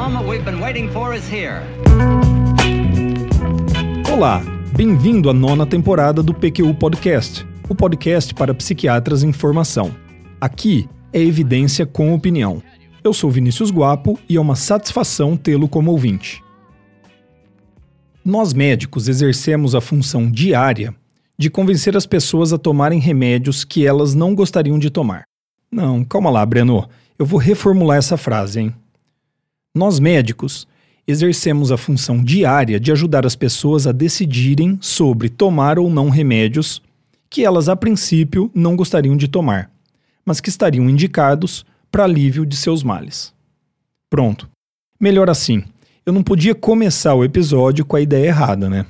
moment we've been waiting for is here. Olá, bem-vindo à nona temporada do PQU Podcast, o podcast para psiquiatras em formação. Aqui é evidência com opinião. Eu sou Vinícius Guapo e é uma satisfação tê-lo como ouvinte. Nós médicos exercemos a função diária de convencer as pessoas a tomarem remédios que elas não gostariam de tomar. Não, calma lá, Breno. Eu vou reformular essa frase, hein? Nós médicos exercemos a função diária de ajudar as pessoas a decidirem sobre tomar ou não remédios que elas a princípio não gostariam de tomar, mas que estariam indicados para alívio de seus males. Pronto. Melhor assim. Eu não podia começar o episódio com a ideia errada, né?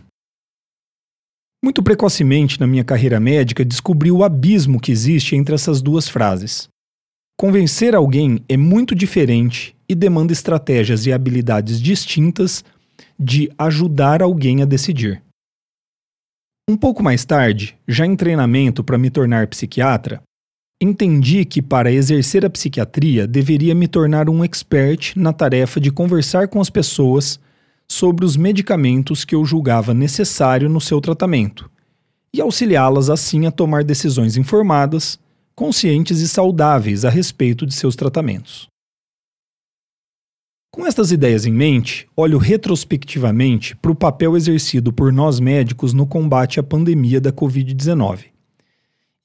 Muito precocemente na minha carreira médica descobri o abismo que existe entre essas duas frases. Convencer alguém é muito diferente e demanda estratégias e habilidades distintas de ajudar alguém a decidir. Um pouco mais tarde, já em treinamento para me tornar psiquiatra, entendi que para exercer a psiquiatria deveria me tornar um expert na tarefa de conversar com as pessoas sobre os medicamentos que eu julgava necessário no seu tratamento e auxiliá-las assim a tomar decisões informadas, conscientes e saudáveis a respeito de seus tratamentos. Com estas ideias em mente, olho retrospectivamente para o papel exercido por nós médicos no combate à pandemia da Covid-19.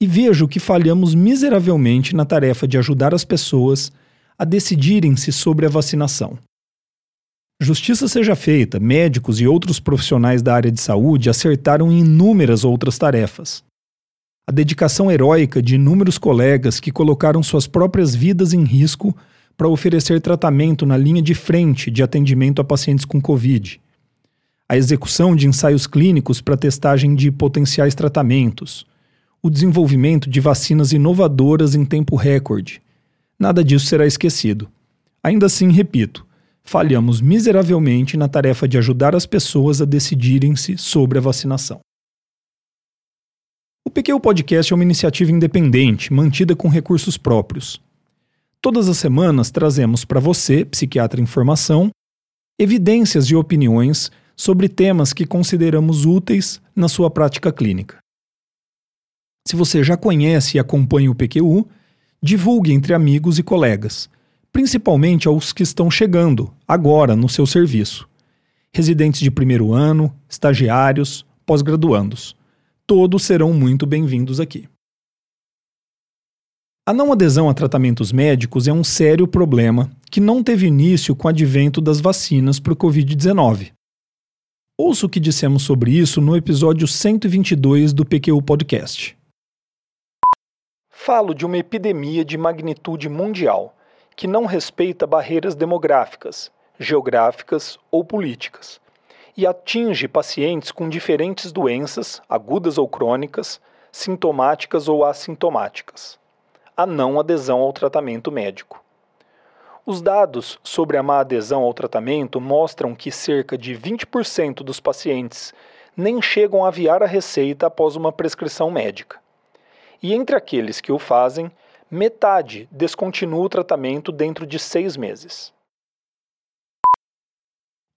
E vejo que falhamos miseravelmente na tarefa de ajudar as pessoas a decidirem-se sobre a vacinação. Justiça seja feita, médicos e outros profissionais da área de saúde acertaram em inúmeras outras tarefas. A dedicação heróica de inúmeros colegas que colocaram suas próprias vidas em risco para oferecer tratamento na linha de frente de atendimento a pacientes com Covid. A execução de ensaios clínicos para testagem de potenciais tratamentos. O desenvolvimento de vacinas inovadoras em tempo recorde. Nada disso será esquecido. Ainda assim, repito, falhamos miseravelmente na tarefa de ajudar as pessoas a decidirem-se sobre a vacinação. O PQ Podcast é uma iniciativa independente, mantida com recursos próprios. Todas as semanas trazemos para você, psiquiatra em formação, evidências e opiniões sobre temas que consideramos úteis na sua prática clínica. Se você já conhece e acompanha o PQU, divulgue entre amigos e colegas, principalmente aos que estão chegando agora no seu serviço. Residentes de primeiro ano, estagiários, pós-graduandos. Todos serão muito bem-vindos aqui. A não adesão a tratamentos médicos é um sério problema que não teve início com o advento das vacinas para o Covid-19. Ouça o que dissemos sobre isso no episódio 122 do PQ Podcast. Falo de uma epidemia de magnitude mundial que não respeita barreiras demográficas, geográficas ou políticas e atinge pacientes com diferentes doenças, agudas ou crônicas, sintomáticas ou assintomáticas a não adesão ao tratamento médico. Os dados sobre a má adesão ao tratamento mostram que cerca de 20% dos pacientes nem chegam a aviar a receita após uma prescrição médica. E entre aqueles que o fazem, metade descontinua o tratamento dentro de seis meses.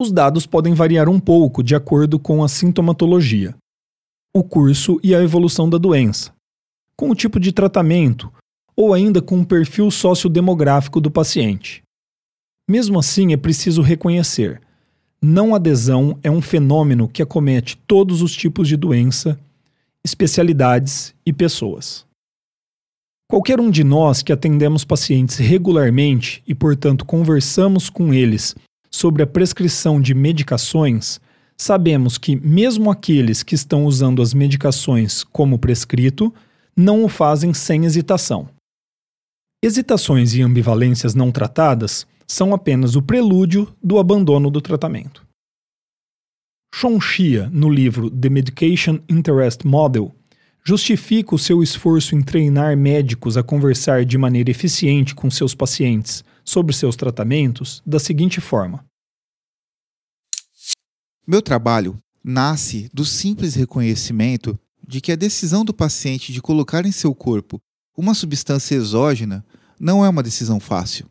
Os dados podem variar um pouco de acordo com a sintomatologia, o curso e a evolução da doença, com o tipo de tratamento ou ainda com um perfil sociodemográfico do paciente. Mesmo assim, é preciso reconhecer: não adesão é um fenômeno que acomete todos os tipos de doença, especialidades e pessoas. Qualquer um de nós que atendemos pacientes regularmente e, portanto, conversamos com eles sobre a prescrição de medicações, sabemos que, mesmo aqueles que estão usando as medicações como prescrito, não o fazem sem hesitação. Hesitações e ambivalências não tratadas são apenas o prelúdio do abandono do tratamento. Sean Shia, no livro The Medication Interest Model, justifica o seu esforço em treinar médicos a conversar de maneira eficiente com seus pacientes sobre seus tratamentos da seguinte forma: Meu trabalho nasce do simples reconhecimento de que a decisão do paciente de colocar em seu corpo uma substância exógena não é uma decisão fácil.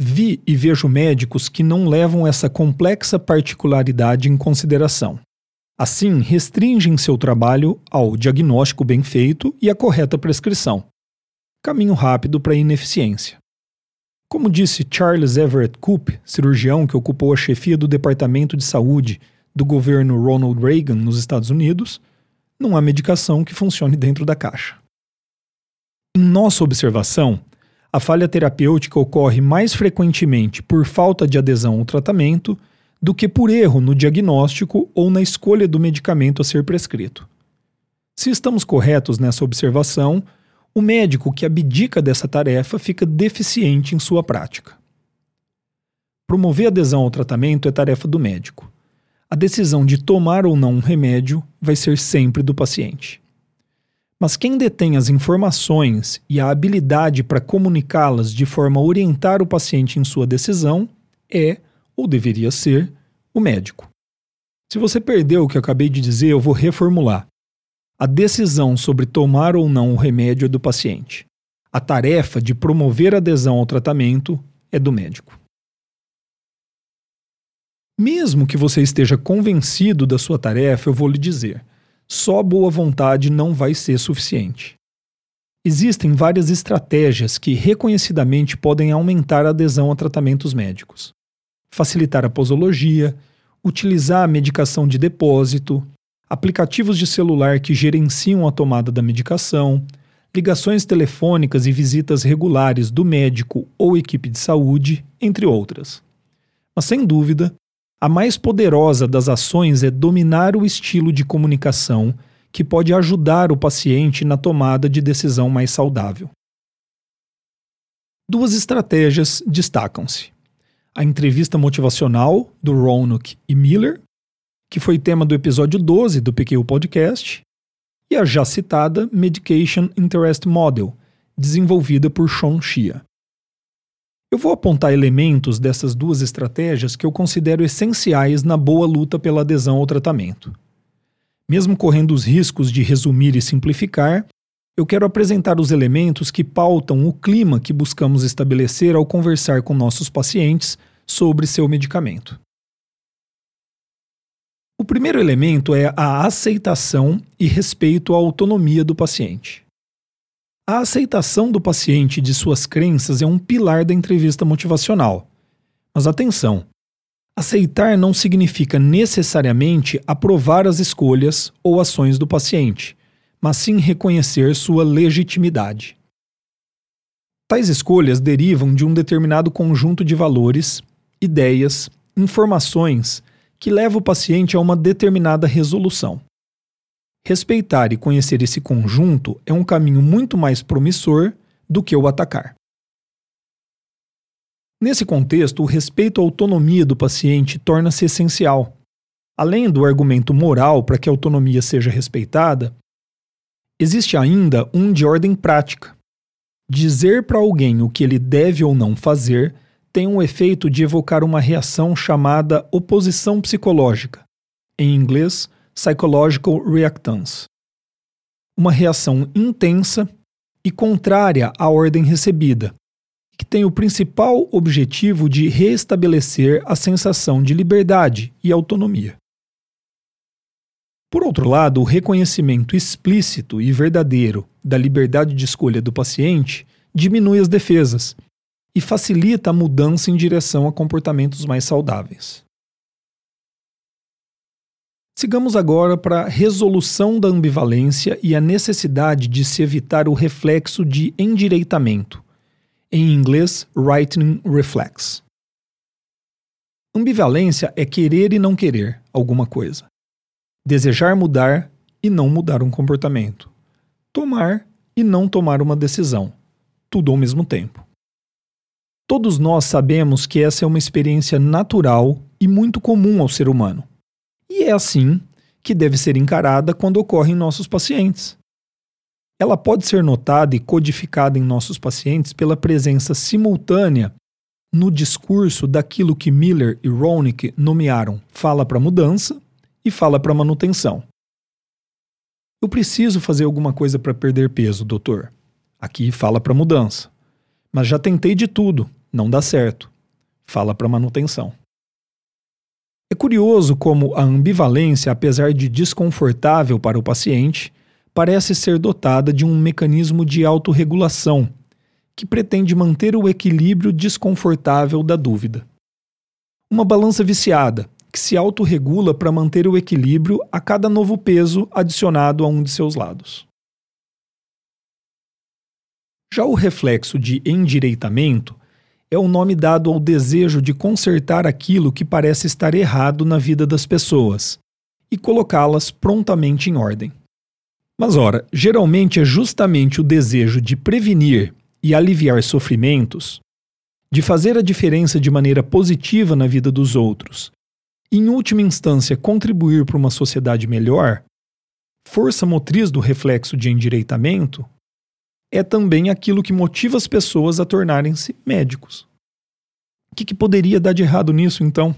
Vi e vejo médicos que não levam essa complexa particularidade em consideração. Assim, restringem seu trabalho ao diagnóstico bem feito e à correta prescrição. Caminho rápido para a ineficiência. Como disse Charles Everett Koop, cirurgião que ocupou a chefia do Departamento de Saúde do governo Ronald Reagan nos Estados Unidos, não há medicação que funcione dentro da caixa. Em nossa observação, a falha terapêutica ocorre mais frequentemente por falta de adesão ao tratamento do que por erro no diagnóstico ou na escolha do medicamento a ser prescrito. Se estamos corretos nessa observação, o médico que abdica dessa tarefa fica deficiente em sua prática. Promover adesão ao tratamento é tarefa do médico. A decisão de tomar ou não um remédio vai ser sempre do paciente. Mas quem detém as informações e a habilidade para comunicá-las de forma a orientar o paciente em sua decisão é, ou deveria ser, o médico. Se você perdeu o que eu acabei de dizer, eu vou reformular. A decisão sobre tomar ou não o remédio é do paciente. A tarefa de promover adesão ao tratamento é do médico. Mesmo que você esteja convencido da sua tarefa, eu vou lhe dizer só boa vontade não vai ser suficiente. Existem várias estratégias que reconhecidamente podem aumentar a adesão a tratamentos médicos. Facilitar a posologia, utilizar a medicação de depósito, aplicativos de celular que gerenciam a tomada da medicação, ligações telefônicas e visitas regulares do médico ou equipe de saúde, entre outras. Mas sem dúvida, a mais poderosa das ações é dominar o estilo de comunicação que pode ajudar o paciente na tomada de decisão mais saudável. Duas estratégias destacam-se: a entrevista motivacional do Roanoke e Miller, que foi tema do episódio 12 do PQ Podcast, e a já citada Medication Interest Model, desenvolvida por Sean Shia. Eu vou apontar elementos dessas duas estratégias que eu considero essenciais na boa luta pela adesão ao tratamento. Mesmo correndo os riscos de resumir e simplificar, eu quero apresentar os elementos que pautam o clima que buscamos estabelecer ao conversar com nossos pacientes sobre seu medicamento. O primeiro elemento é a aceitação e respeito à autonomia do paciente. A aceitação do paciente de suas crenças é um pilar da entrevista motivacional. Mas atenção! Aceitar não significa necessariamente aprovar as escolhas ou ações do paciente, mas sim reconhecer sua legitimidade. Tais escolhas derivam de um determinado conjunto de valores, ideias, informações que leva o paciente a uma determinada resolução. Respeitar e conhecer esse conjunto é um caminho muito mais promissor do que o atacar. Nesse contexto, o respeito à autonomia do paciente torna-se essencial. Além do argumento moral para que a autonomia seja respeitada, existe ainda um de ordem prática. Dizer para alguém o que ele deve ou não fazer tem um efeito de evocar uma reação chamada oposição psicológica, em inglês, Psychological Reactance. Uma reação intensa e contrária à ordem recebida, que tem o principal objetivo de restabelecer a sensação de liberdade e autonomia. Por outro lado, o reconhecimento explícito e verdadeiro da liberdade de escolha do paciente diminui as defesas e facilita a mudança em direção a comportamentos mais saudáveis. Sigamos agora para a resolução da ambivalência e a necessidade de se evitar o reflexo de endireitamento, em inglês, rightening reflex. Ambivalência é querer e não querer alguma coisa, desejar mudar e não mudar um comportamento, tomar e não tomar uma decisão, tudo ao mesmo tempo. Todos nós sabemos que essa é uma experiência natural e muito comum ao ser humano e é assim que deve ser encarada quando ocorre em nossos pacientes. Ela pode ser notada e codificada em nossos pacientes pela presença simultânea no discurso daquilo que Miller e Ronick nomearam fala para mudança e fala para manutenção. Eu preciso fazer alguma coisa para perder peso, doutor. Aqui fala para mudança. Mas já tentei de tudo não dá certo. Fala para manutenção. É curioso como a ambivalência, apesar de desconfortável para o paciente, parece ser dotada de um mecanismo de autorregulação que pretende manter o equilíbrio desconfortável da dúvida. Uma balança viciada, que se autorregula para manter o equilíbrio a cada novo peso adicionado a um de seus lados. Já o reflexo de endireitamento é o nome dado ao desejo de consertar aquilo que parece estar errado na vida das pessoas e colocá-las prontamente em ordem. Mas, ora, geralmente é justamente o desejo de prevenir e aliviar sofrimentos, de fazer a diferença de maneira positiva na vida dos outros, e, em última instância, contribuir para uma sociedade melhor, força motriz do reflexo de endireitamento, é também aquilo que motiva as pessoas a tornarem-se médicos. O que, que poderia dar de errado nisso, então?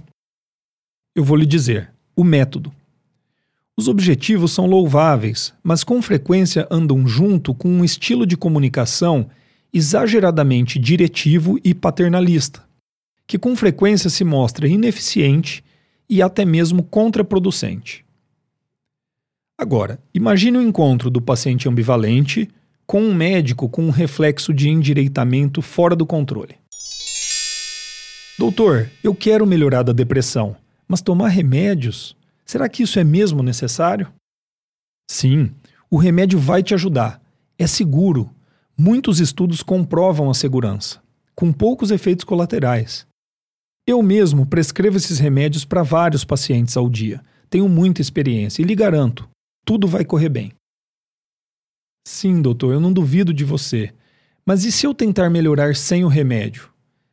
Eu vou lhe dizer: o método. Os objetivos são louváveis, mas com frequência andam junto com um estilo de comunicação exageradamente diretivo e paternalista, que com frequência se mostra ineficiente e até mesmo contraproducente. Agora, imagine o encontro do paciente ambivalente com um médico com um reflexo de endireitamento fora do controle. Doutor, eu quero melhorar da depressão, mas tomar remédios? Será que isso é mesmo necessário? Sim, o remédio vai te ajudar. É seguro. Muitos estudos comprovam a segurança, com poucos efeitos colaterais. Eu mesmo prescrevo esses remédios para vários pacientes ao dia. Tenho muita experiência e lhe garanto, tudo vai correr bem. Sim, doutor, eu não duvido de você. Mas e se eu tentar melhorar sem o remédio?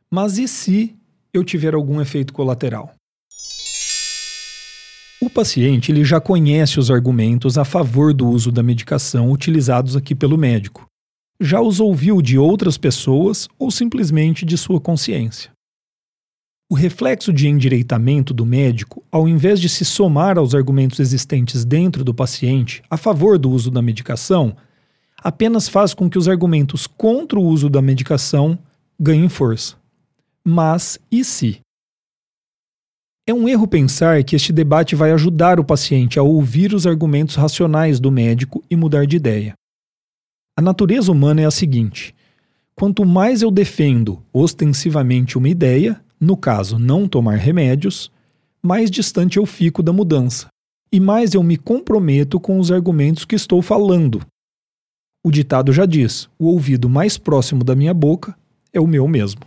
Mas e se eu tiver algum efeito colateral? O paciente ele já conhece os argumentos a favor do uso da medicação utilizados aqui pelo médico. Já os ouviu de outras pessoas ou simplesmente de sua consciência. O reflexo de endireitamento do médico, ao invés de se somar aos argumentos existentes dentro do paciente a favor do uso da medicação, apenas faz com que os argumentos contra o uso da medicação ganhem força. Mas e se? É um erro pensar que este debate vai ajudar o paciente a ouvir os argumentos racionais do médico e mudar de ideia. A natureza humana é a seguinte: quanto mais eu defendo ostensivamente uma ideia, no caso não tomar remédios, mais distante eu fico da mudança, e mais eu me comprometo com os argumentos que estou falando, o ditado já diz: o ouvido mais próximo da minha boca é o meu mesmo.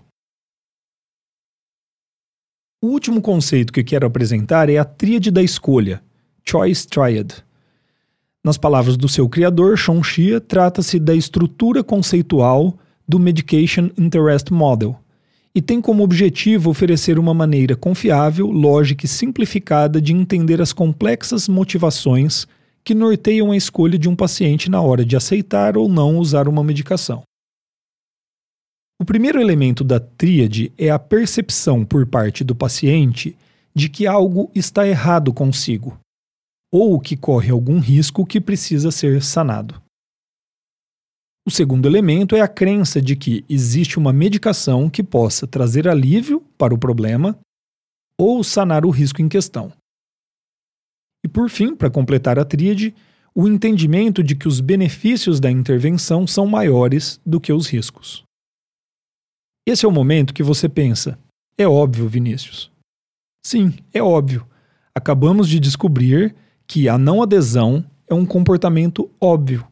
O último conceito que quero apresentar é a tríade da escolha, Choice Triad. Nas palavras do seu criador, Sean Shia, trata-se da estrutura conceitual do Medication Interest Model e tem como objetivo oferecer uma maneira confiável, lógica e simplificada de entender as complexas motivações que norteiam a escolha de um paciente na hora de aceitar ou não usar uma medicação. O primeiro elemento da tríade é a percepção por parte do paciente de que algo está errado consigo, ou que corre algum risco que precisa ser sanado. O segundo elemento é a crença de que existe uma medicação que possa trazer alívio para o problema ou sanar o risco em questão. E por fim, para completar a tríade, o entendimento de que os benefícios da intervenção são maiores do que os riscos. Esse é o momento que você pensa: é óbvio, Vinícius. Sim, é óbvio. Acabamos de descobrir que a não adesão é um comportamento óbvio,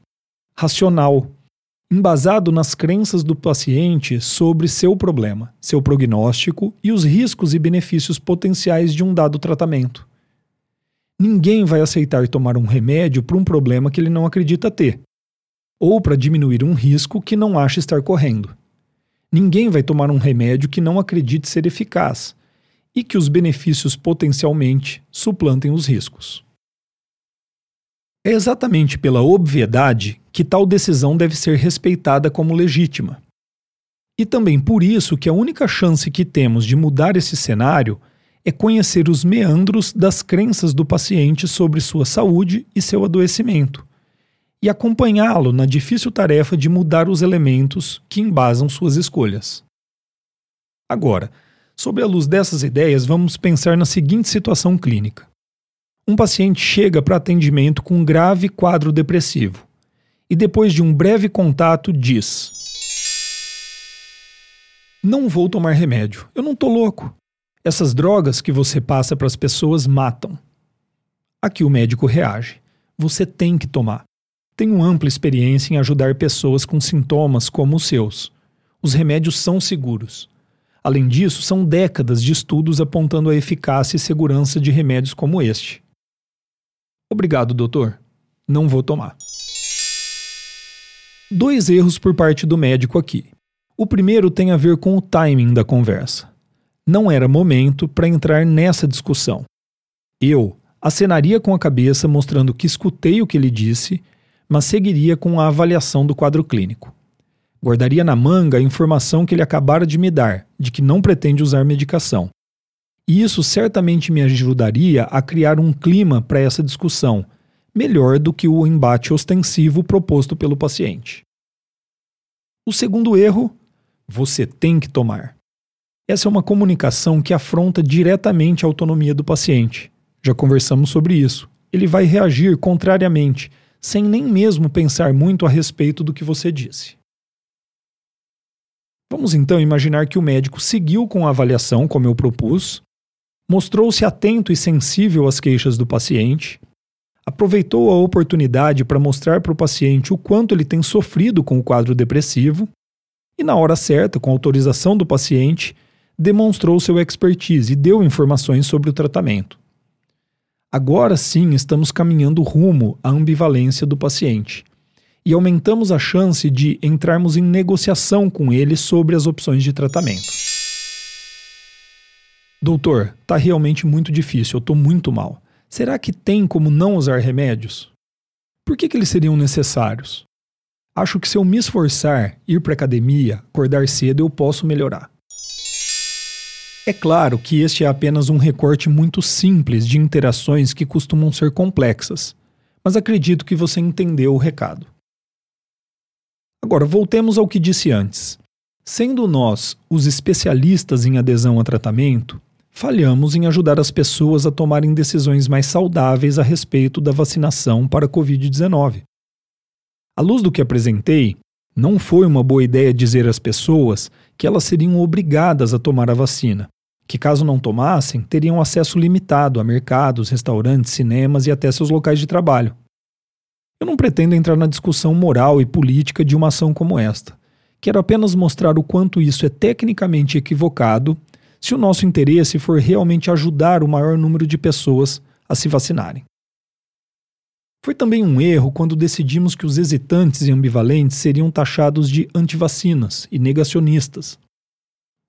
racional, embasado nas crenças do paciente sobre seu problema, seu prognóstico e os riscos e benefícios potenciais de um dado tratamento. Ninguém vai aceitar tomar um remédio para um problema que ele não acredita ter, ou para diminuir um risco que não acha estar correndo. Ninguém vai tomar um remédio que não acredite ser eficaz e que os benefícios potencialmente suplantem os riscos. É exatamente pela obviedade que tal decisão deve ser respeitada como legítima. E também por isso que a única chance que temos de mudar esse cenário é conhecer os meandros das crenças do paciente sobre sua saúde e seu adoecimento, e acompanhá-lo na difícil tarefa de mudar os elementos que embasam suas escolhas. Agora, sob a luz dessas ideias, vamos pensar na seguinte situação clínica. Um paciente chega para atendimento com um grave quadro depressivo e, depois de um breve contato, diz: Não vou tomar remédio, eu não tô louco. Essas drogas que você passa para as pessoas matam. Aqui o médico reage: Você tem que tomar. Tenho ampla experiência em ajudar pessoas com sintomas como os seus. Os remédios são seguros. Além disso, são décadas de estudos apontando a eficácia e segurança de remédios como este. Obrigado, doutor. Não vou tomar. Dois erros por parte do médico aqui. O primeiro tem a ver com o timing da conversa. Não era momento para entrar nessa discussão. Eu acenaria com a cabeça mostrando que escutei o que ele disse, mas seguiria com a avaliação do quadro clínico. Guardaria na manga a informação que ele acabara de me dar, de que não pretende usar medicação. E isso certamente me ajudaria a criar um clima para essa discussão, melhor do que o embate ostensivo proposto pelo paciente. O segundo erro, você tem que tomar. Essa é uma comunicação que afronta diretamente a autonomia do paciente. Já conversamos sobre isso. Ele vai reagir contrariamente, sem nem mesmo pensar muito a respeito do que você disse. Vamos então imaginar que o médico seguiu com a avaliação como eu propus, mostrou-se atento e sensível às queixas do paciente, aproveitou a oportunidade para mostrar para o paciente o quanto ele tem sofrido com o quadro depressivo e, na hora certa, com autorização do paciente, demonstrou seu expertise e deu informações sobre o tratamento. Agora sim estamos caminhando rumo à ambivalência do paciente e aumentamos a chance de entrarmos em negociação com ele sobre as opções de tratamento. Doutor, tá realmente muito difícil, eu tô muito mal. Será que tem como não usar remédios? Por que, que eles seriam necessários? Acho que se eu me esforçar, ir para academia, acordar cedo, eu posso melhorar. É claro que este é apenas um recorte muito simples de interações que costumam ser complexas, mas acredito que você entendeu o recado. Agora, voltemos ao que disse antes. Sendo nós os especialistas em adesão a tratamento, falhamos em ajudar as pessoas a tomarem decisões mais saudáveis a respeito da vacinação para a Covid-19. À luz do que apresentei, não foi uma boa ideia dizer às pessoas que elas seriam obrigadas a tomar a vacina, que caso não tomassem, teriam acesso limitado a mercados, restaurantes, cinemas e até seus locais de trabalho. Eu não pretendo entrar na discussão moral e política de uma ação como esta. Quero apenas mostrar o quanto isso é tecnicamente equivocado se o nosso interesse for realmente ajudar o maior número de pessoas a se vacinarem. Foi também um erro quando decidimos que os hesitantes e ambivalentes seriam taxados de antivacinas e negacionistas.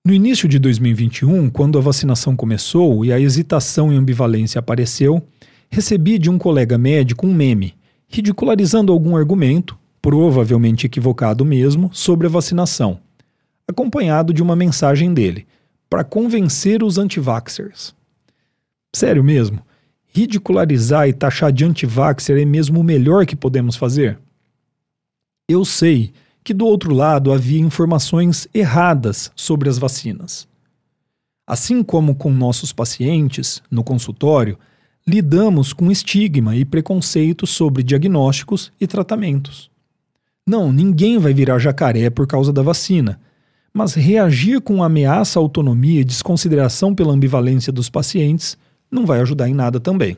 No início de 2021, quando a vacinação começou e a hesitação e ambivalência apareceu, recebi de um colega médico um meme ridicularizando algum argumento, provavelmente equivocado mesmo, sobre a vacinação, acompanhado de uma mensagem dele, para convencer os antivaxers. Sério mesmo? Ridicularizar e taxar de antivaxer é mesmo o melhor que podemos fazer? Eu sei que do outro lado havia informações erradas sobre as vacinas. Assim como com nossos pacientes, no consultório, lidamos com estigma e preconceito sobre diagnósticos e tratamentos. Não, ninguém vai virar jacaré por causa da vacina, mas reagir com ameaça à autonomia e desconsideração pela ambivalência dos pacientes não vai ajudar em nada também.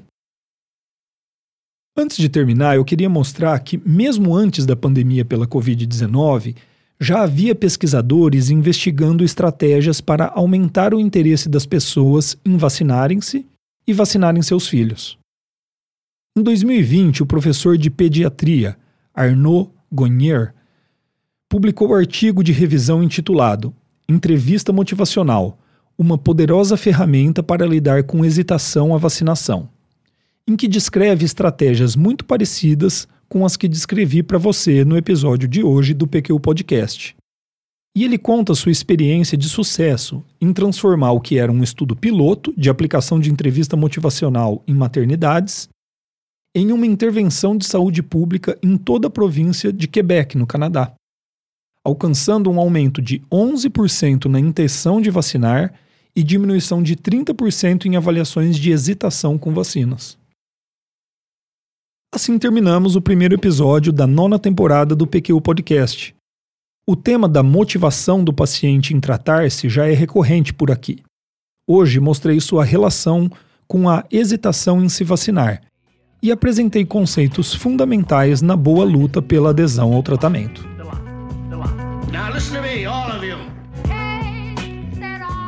Antes de terminar, eu queria mostrar que, mesmo antes da pandemia pela Covid-19, já havia pesquisadores investigando estratégias para aumentar o interesse das pessoas em vacinarem-se e vacinarem seus filhos. Em 2020, o professor de pediatria Arnaud Gonnier publicou o um artigo de revisão intitulado Entrevista Motivacional Uma poderosa ferramenta para lidar com hesitação à vacinação, em que descreve estratégias muito parecidas com as que descrevi para você no episódio de hoje do PQ Podcast. E ele conta sua experiência de sucesso em transformar o que era um estudo piloto de aplicação de entrevista motivacional em maternidades em uma intervenção de saúde pública em toda a província de Quebec, no Canadá. alcançando um aumento de 11% na intenção de vacinar e diminuição de 30% em avaliações de hesitação com vacinas. Assim terminamos o primeiro episódio da nona temporada do PQ Podcast. O tema da motivação do paciente em tratar-se já é recorrente por aqui. Hoje mostrei sua relação com a hesitação em se vacinar e apresentei conceitos fundamentais na boa luta pela adesão ao tratamento.